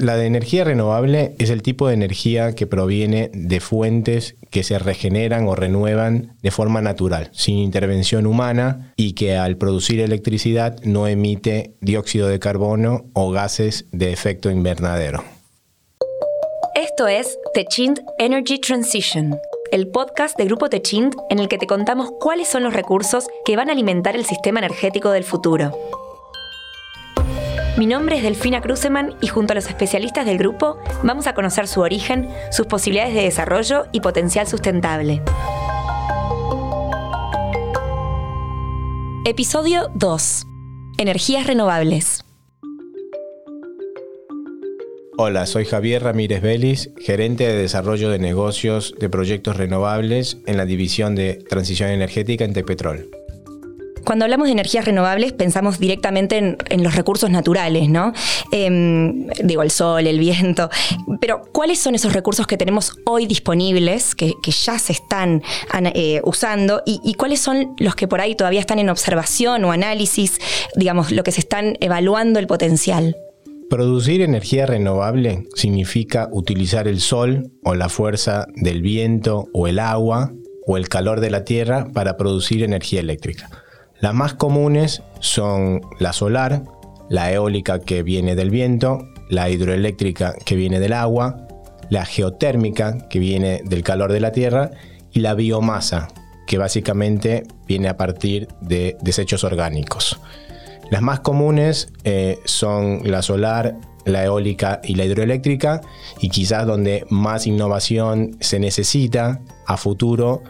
La de energía renovable es el tipo de energía que proviene de fuentes que se regeneran o renuevan de forma natural, sin intervención humana y que al producir electricidad no emite dióxido de carbono o gases de efecto invernadero. Esto es Techint Energy Transition, el podcast de Grupo Techint en el que te contamos cuáles son los recursos que van a alimentar el sistema energético del futuro. Mi nombre es Delfina Cruzeman y junto a los especialistas del grupo vamos a conocer su origen, sus posibilidades de desarrollo y potencial sustentable. Episodio 2. Energías renovables. Hola, soy Javier Ramírez Vélez, gerente de desarrollo de negocios de proyectos renovables en la división de transición energética en Tepetrol. Cuando hablamos de energías renovables pensamos directamente en, los recursos naturales, ¿no? Em, digo, el sol, el viento. Pero, ¿cuáles son esos recursos que tenemos hoy disponibles, que, ya se están eh, usando? Y, cuáles son los que por ahí todavía están en observación o análisis, digamos, lo que se están evaluando el potencial? Producir energía renovable significa utilizar el sol o la fuerza del viento o el agua o el calor de la tierra para producir energía eléctrica. Las más comunes son la solar, la eólica que viene del viento, la hidroeléctrica que viene del agua, la geotérmica que viene del calor de la tierra y la biomasa que básicamente viene a partir de desechos orgánicos. Las más comunes eh, son la solar, la eólica y la hidroeléctrica y quizás donde más innovación se necesita a futuro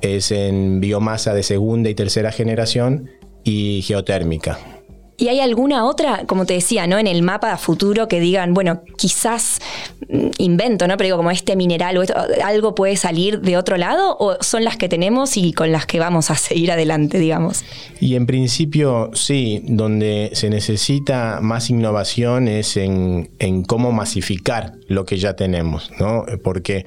es en biomasa de segunda y tercera generación y geotérmica. ¿Y hay alguna otra, como te decía, ¿no? En el mapa futuro que digan, bueno, quizás mm, invento, ¿no? Pero digo, como este mineral o algo puede salir de otro lado, o son las que tenemos y con las que vamos a seguir adelante, digamos. Y en principio, sí, donde se necesita más innovación es en, en cómo masificar lo que ya tenemos, ¿no? Porque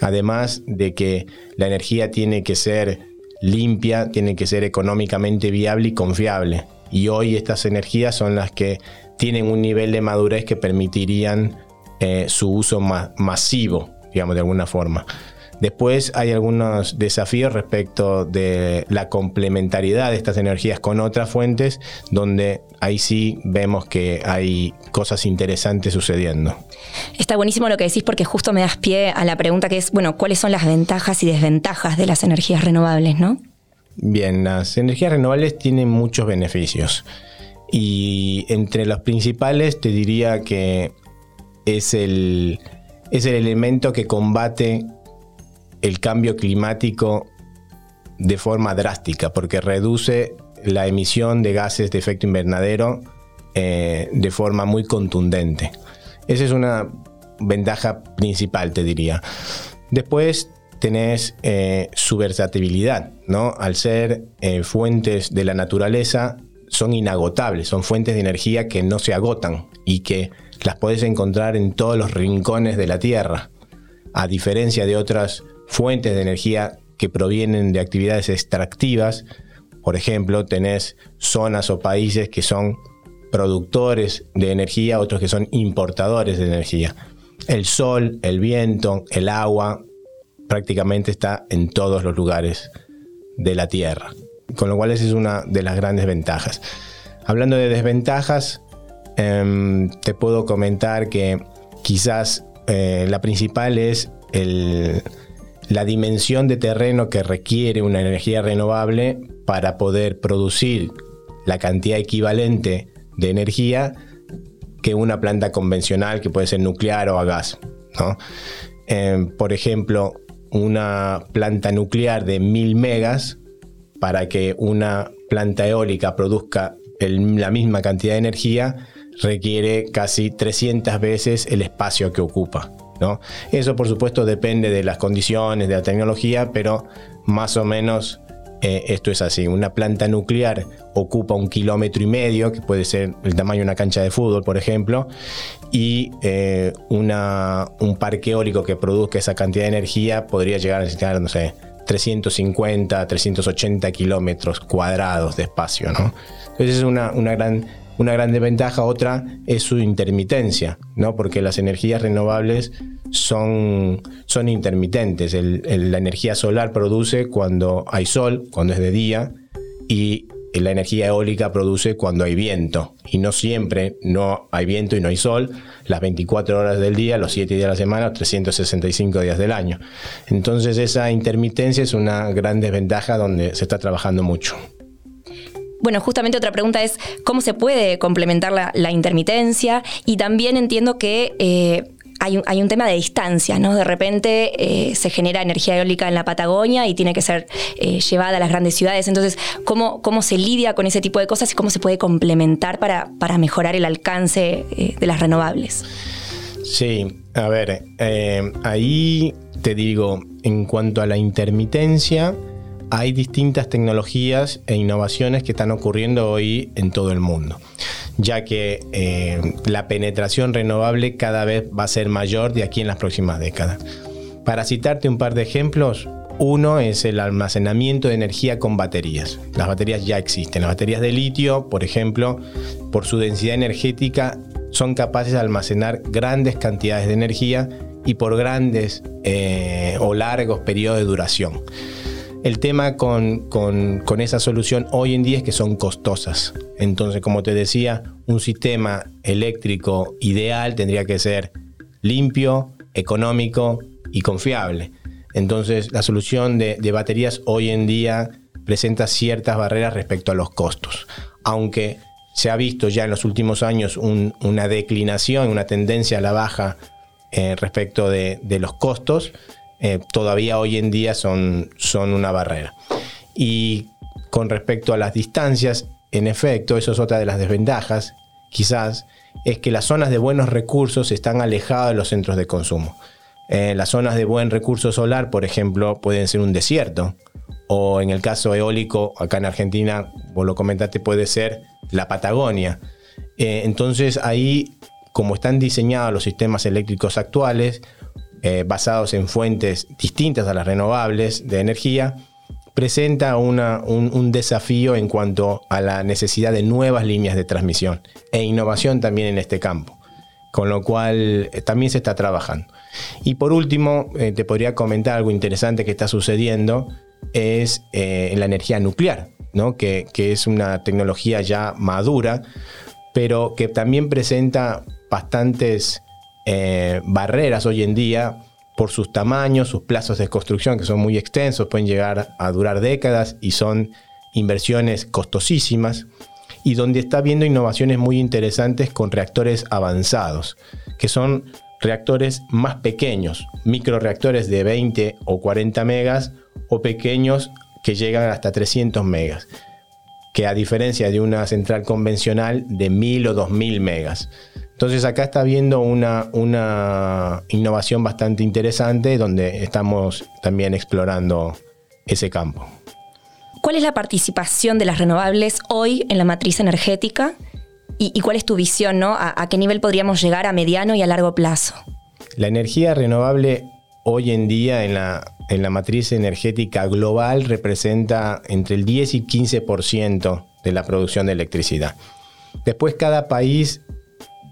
además de que la energía tiene que ser limpia, tiene que ser económicamente viable y confiable y hoy estas energías son las que tienen un nivel de madurez que permitirían eh, su uso masivo, digamos, de alguna forma. Después hay algunos desafíos respecto de la complementariedad de estas energías con otras fuentes, donde ahí sí vemos que hay cosas interesantes sucediendo. Está buenísimo lo que decís porque justo me das pie a la pregunta que es, bueno, ¿cuáles son las ventajas y desventajas de las energías renovables, no? Bien, las energías renovables tienen muchos beneficios y entre los principales te diría que es el, es el elemento que combate el cambio climático de forma drástica porque reduce la emisión de gases de efecto invernadero eh, de forma muy contundente. Esa es una ventaja principal, te diría. Después tenés eh, su versatilidad, ¿no? Al ser eh, fuentes de la naturaleza, son inagotables, son fuentes de energía que no se agotan y que las podés encontrar en todos los rincones de la Tierra, a diferencia de otras fuentes de energía que provienen de actividades extractivas. Por ejemplo, tenés zonas o países que son productores de energía, otros que son importadores de energía. El sol, el viento, el agua prácticamente está en todos los lugares de la Tierra, con lo cual esa es una de las grandes ventajas. Hablando de desventajas, em, te puedo comentar que quizás eh, la principal es la dimensión de terreno que requiere una energía renovable para poder producir la cantidad equivalente de energía que una planta convencional que puede ser nuclear o a gas. Em, por ejemplo, una planta nuclear de 1000 megas para que una planta eólica produzca la misma cantidad de energía requiere casi 300 veces el espacio que ocupa. ¿no? Eso por supuesto depende de las condiciones, de la tecnología, pero más o menos eh, esto es así. Una planta nuclear ocupa un kilómetro y medio, que puede ser el tamaño de una cancha de fútbol, por ejemplo, y eh, un parque eólico que produzca esa cantidad de energía podría llegar a necesitar, no sé, 350, 380 kilómetros cuadrados de espacio, ¿no? Entonces es una, gran una gran desventaja. Otra es su intermitencia, ¿no? porque las energías renovables son, son intermitentes. la energía solar produce cuando hay sol, cuando es de día, y la energía eólica produce cuando hay viento. Y no siempre no hay viento y no hay sol, las 24 horas del día, los 7 días de la semana, 365 días del año. Entonces esa intermitencia es una gran desventaja donde se está trabajando mucho. Bueno, justamente otra pregunta es cómo se puede complementar la, intermitencia y también entiendo que eh, hay un, tema de distancia, ¿no? De repente eh, se genera energía eólica en la Patagonia y tiene que ser eh, llevada a las grandes ciudades. Entonces, ¿cómo, ¿cómo se lidia con ese tipo de cosas y cómo se puede complementar para, para mejorar el alcance de las renovables? Sí, a ver, ahí te digo, en cuanto a la intermitencia, hay distintas tecnologías e innovaciones que están ocurriendo hoy en todo el mundo ya que eh, la penetración renovable cada vez va a ser mayor de aquí en las próximas décadas. Para citarte un par de ejemplos, uno es el almacenamiento de energía con baterías. Las baterías ya existen. Las baterías de litio, por ejemplo, por su densidad energética, son capaces de almacenar grandes cantidades de energía y por grandes eh, o largos periodos de duración. El tema con, esa solución hoy en día es que son costosas. Entonces, como te decía, un sistema eléctrico ideal tendría que ser limpio, económico y confiable. Entonces, la solución de, baterías hoy en día presenta ciertas barreras respecto a los costos. Aunque se ha visto ya en los últimos años una declinación, una tendencia a la baja eh, respecto de los costos, eh, todavía hoy en día son, son una barrera. Y con respecto a las distancias, en efecto, eso es otra de las desventajas, quizás, es que las zonas de buenos recursos están alejadas de los centros de consumo. Eh, las zonas de buen recurso solar, por ejemplo, pueden ser un desierto, o en el caso eólico, acá en Argentina, vos lo comentaste, puede ser la Patagonia. Eh, entonces ahí, como están diseñados los sistemas eléctricos actuales, eh, basados en fuentes distintas a las renovables de energía, presenta un, desafío en cuanto a la necesidad de nuevas líneas de transmisión e innovación también en este campo, con lo cual eh, también se está trabajando. Y por último, eh, te podría comentar algo interesante que está sucediendo, es en la energía nuclear, ¿no? que, que es una tecnología ya madura, pero que también presenta bastantes eh, barreras hoy en día por sus tamaños, sus plazos de construcción que son muy extensos, pueden llegar a durar décadas y son inversiones costosísimas, y donde está viendo innovaciones muy interesantes con reactores avanzados, que son reactores más pequeños, microreactores de 20 o 40 megas o pequeños que llegan hasta 300 megas, que a diferencia de una central convencional de 1000 o 2000 megas. Entonces acá está viendo una, una innovación bastante interesante donde estamos también explorando ese campo. ¿Cuál es la participación de las renovables hoy en la matriz energética? ¿Y, cuál es tu visión? ¿no? ¿A, qué nivel podríamos llegar a mediano y a largo plazo? La energía renovable hoy en día en la, en la matriz energética global representa entre el 10 y 15% de la producción de electricidad. Después cada país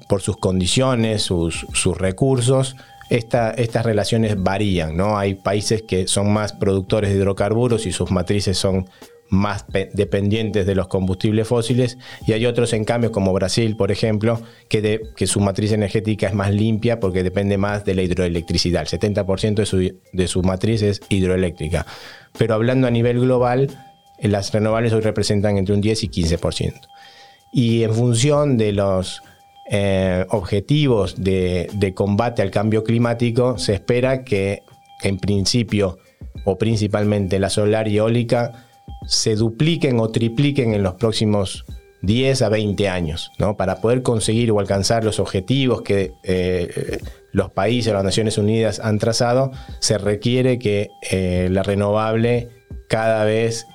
por sus condiciones, sus, recursos, estas relaciones varían, ¿no? Hay países que son más productores de hidrocarburos y sus matrices son más dependientes de los combustibles fósiles y hay otros en cambio como Brasil por ejemplo que, su matriz energética es más limpia porque depende más de la hidroelectricidad. El 70% de su, de su matriz es hidroeléctrica. Pero hablando a nivel global las renovables hoy representan entre un 10 y 15% y en función de los eh, objetivos de, combate al cambio climático, se espera que en principio o principalmente la solar y eólica se dupliquen o tripliquen en los próximos 10 a 20 años, ¿no? Para poder conseguir o alcanzar los objetivos que eh, los países, las Naciones Unidas han trazado, se requiere que eh, la renovable cada vez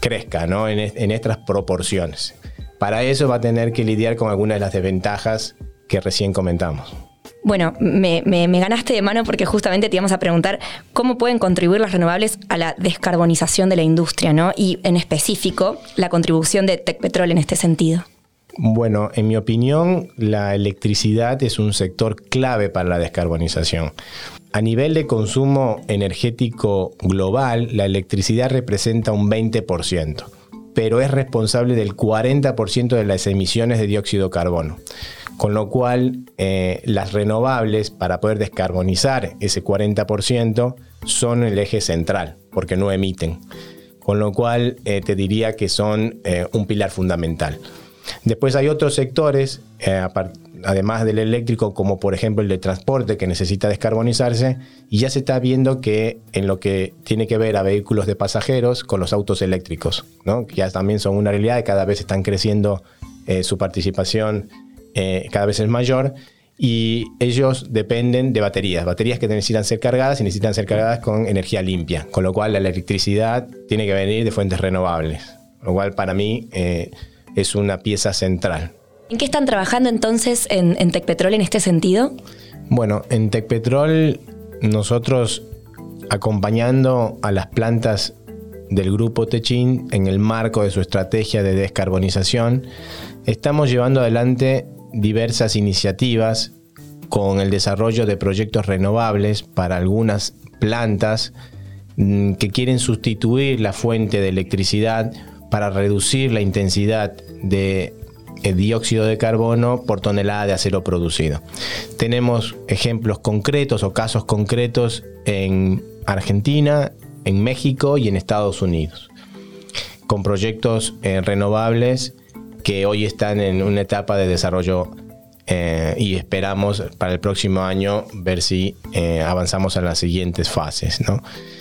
crezca, En, en estas proporciones. Para eso va a tener que lidiar con algunas de las desventajas que recién comentamos. Bueno, me, ganaste de mano porque justamente te íbamos a preguntar cómo pueden contribuir las renovables a la descarbonización de la industria, ¿no? Y en específico, la contribución de Tecpetrol en este sentido. Bueno, en mi opinión, la electricidad es un sector clave para la descarbonización. A nivel de consumo energético global, la electricidad representa un 20%, pero es responsable del 40% de las emisiones de dióxido de carbono. Con lo cual, eh, las renovables, para poder descarbonizar ese 40%, son el eje central, porque no emiten. Con lo cual, eh, te diría que son eh, un pilar fundamental. Después hay otros sectores, además del eléctrico, como por ejemplo el de transporte, que necesita descarbonizarse, y ya se está viendo que en lo que tiene que ver a vehículos de pasajeros con los autos eléctricos, ¿no? que ya también son una realidad y cada vez están creciendo su participación eh, cada vez es mayor y ellos dependen de baterías, baterías que necesitan ser cargadas y necesitan ser cargadas con energía limpia, con lo cual la electricidad tiene que venir de fuentes renovables, lo cual para mí eh, es una pieza central. ¿En qué están trabajando entonces en, en Tecpetrol en este sentido? Bueno, en Tecpetrol nosotros acompañando a las plantas del grupo Techin en el marco de su estrategia de descarbonización, estamos llevando adelante diversas iniciativas con el desarrollo de proyectos renovables para algunas plantas mm, que quieren sustituir la fuente de electricidad para reducir la intensidad de eh, dióxido de carbono por tonelada de acero producido. Tenemos ejemplos concretos o casos concretos en Argentina, en México y en Estados Unidos, con proyectos eh, renovables que hoy están en una etapa de desarrollo eh, y esperamos para el próximo año ver si eh, avanzamos a las siguientes fases.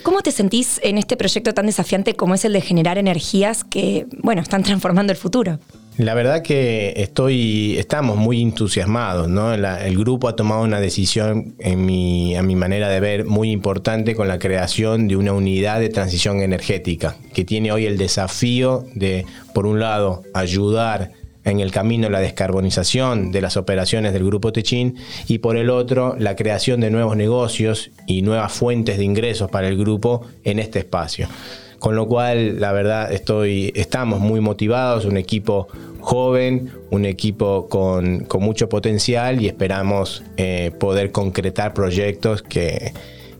¿Cómo te sentís en este proyecto tan desafiante como es el de generar energías que, bueno, están transformando el futuro? La verdad que estoy, estamos muy entusiasmados, ¿no? el grupo ha tomado una decisión, en mi, a mi manera de ver, muy importante con la creación de una unidad de transición energética, que tiene hoy el desafío de, por un lado, ayudar en el camino la descarbonización de las operaciones del Grupo Techín y por el otro la creación de nuevos negocios y nuevas fuentes de ingresos para el grupo en este espacio. Con lo cual, la verdad, estoy, estamos muy motivados, un equipo joven, un equipo con, mucho potencial y esperamos eh, poder concretar proyectos que,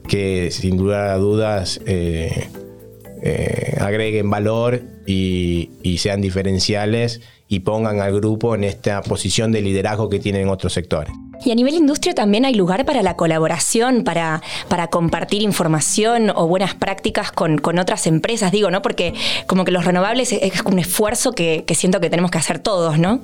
que sin duda a dudas eh, eh, agreguen valor y, y sean diferenciales y pongan al grupo en esta posición de liderazgo que tienen otros sectores. Y a nivel industria también hay lugar para la colaboración, para, para compartir información o buenas prácticas con, otras empresas, digo, ¿no? Porque como que los renovables es, un esfuerzo que, siento que tenemos que hacer todos, ¿no?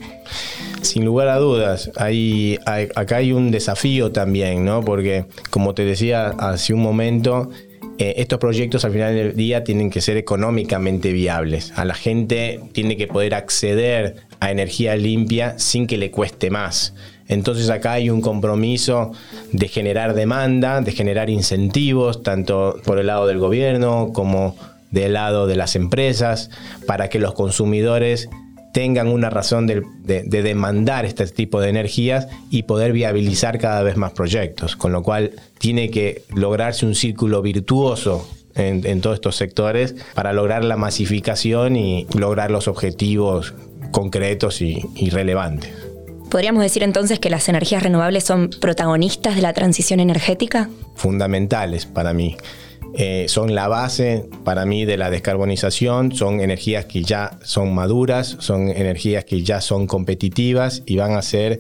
Sin lugar a dudas, hay, acá hay un desafío también, ¿no? Porque como te decía hace un momento, eh, estos proyectos al final del día tienen que ser económicamente viables. A la gente tiene que poder acceder a energía limpia sin que le cueste más. Entonces acá hay un compromiso de generar demanda, de generar incentivos, tanto por el lado del gobierno como del lado de las empresas, para que los consumidores tengan una razón de, demandar este tipo de energías y poder viabilizar cada vez más proyectos. Con lo cual tiene que lograrse un círculo virtuoso en, todos estos sectores para lograr la masificación y lograr los objetivos concretos y relevantes. ¿Podríamos decir entonces que las energías renovables son protagonistas de la transición energética? Fundamentales para mí. Eh, son la base para mí de la descarbonización, son energías que ya son maduras, son energías que ya son competitivas y van a ser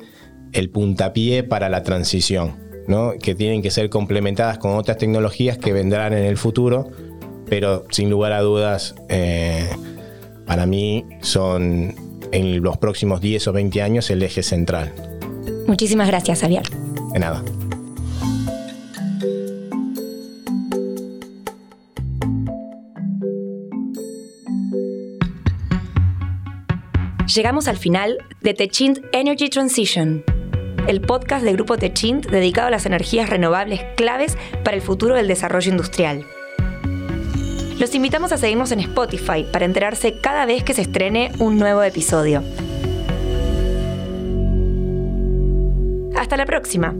el puntapié para la transición, ¿no? que tienen que ser complementadas con otras tecnologías que vendrán en el futuro, pero sin lugar a dudas, eh, para mí son en los próximos 10 o 20 años el eje central. Muchísimas gracias, Javier. De nada. Llegamos al final de Techint Energy Transition, el podcast del grupo Techint dedicado a las energías renovables claves para el futuro del desarrollo industrial. Los invitamos a seguirnos en Spotify para enterarse cada vez que se estrene un nuevo episodio. Hasta la próxima.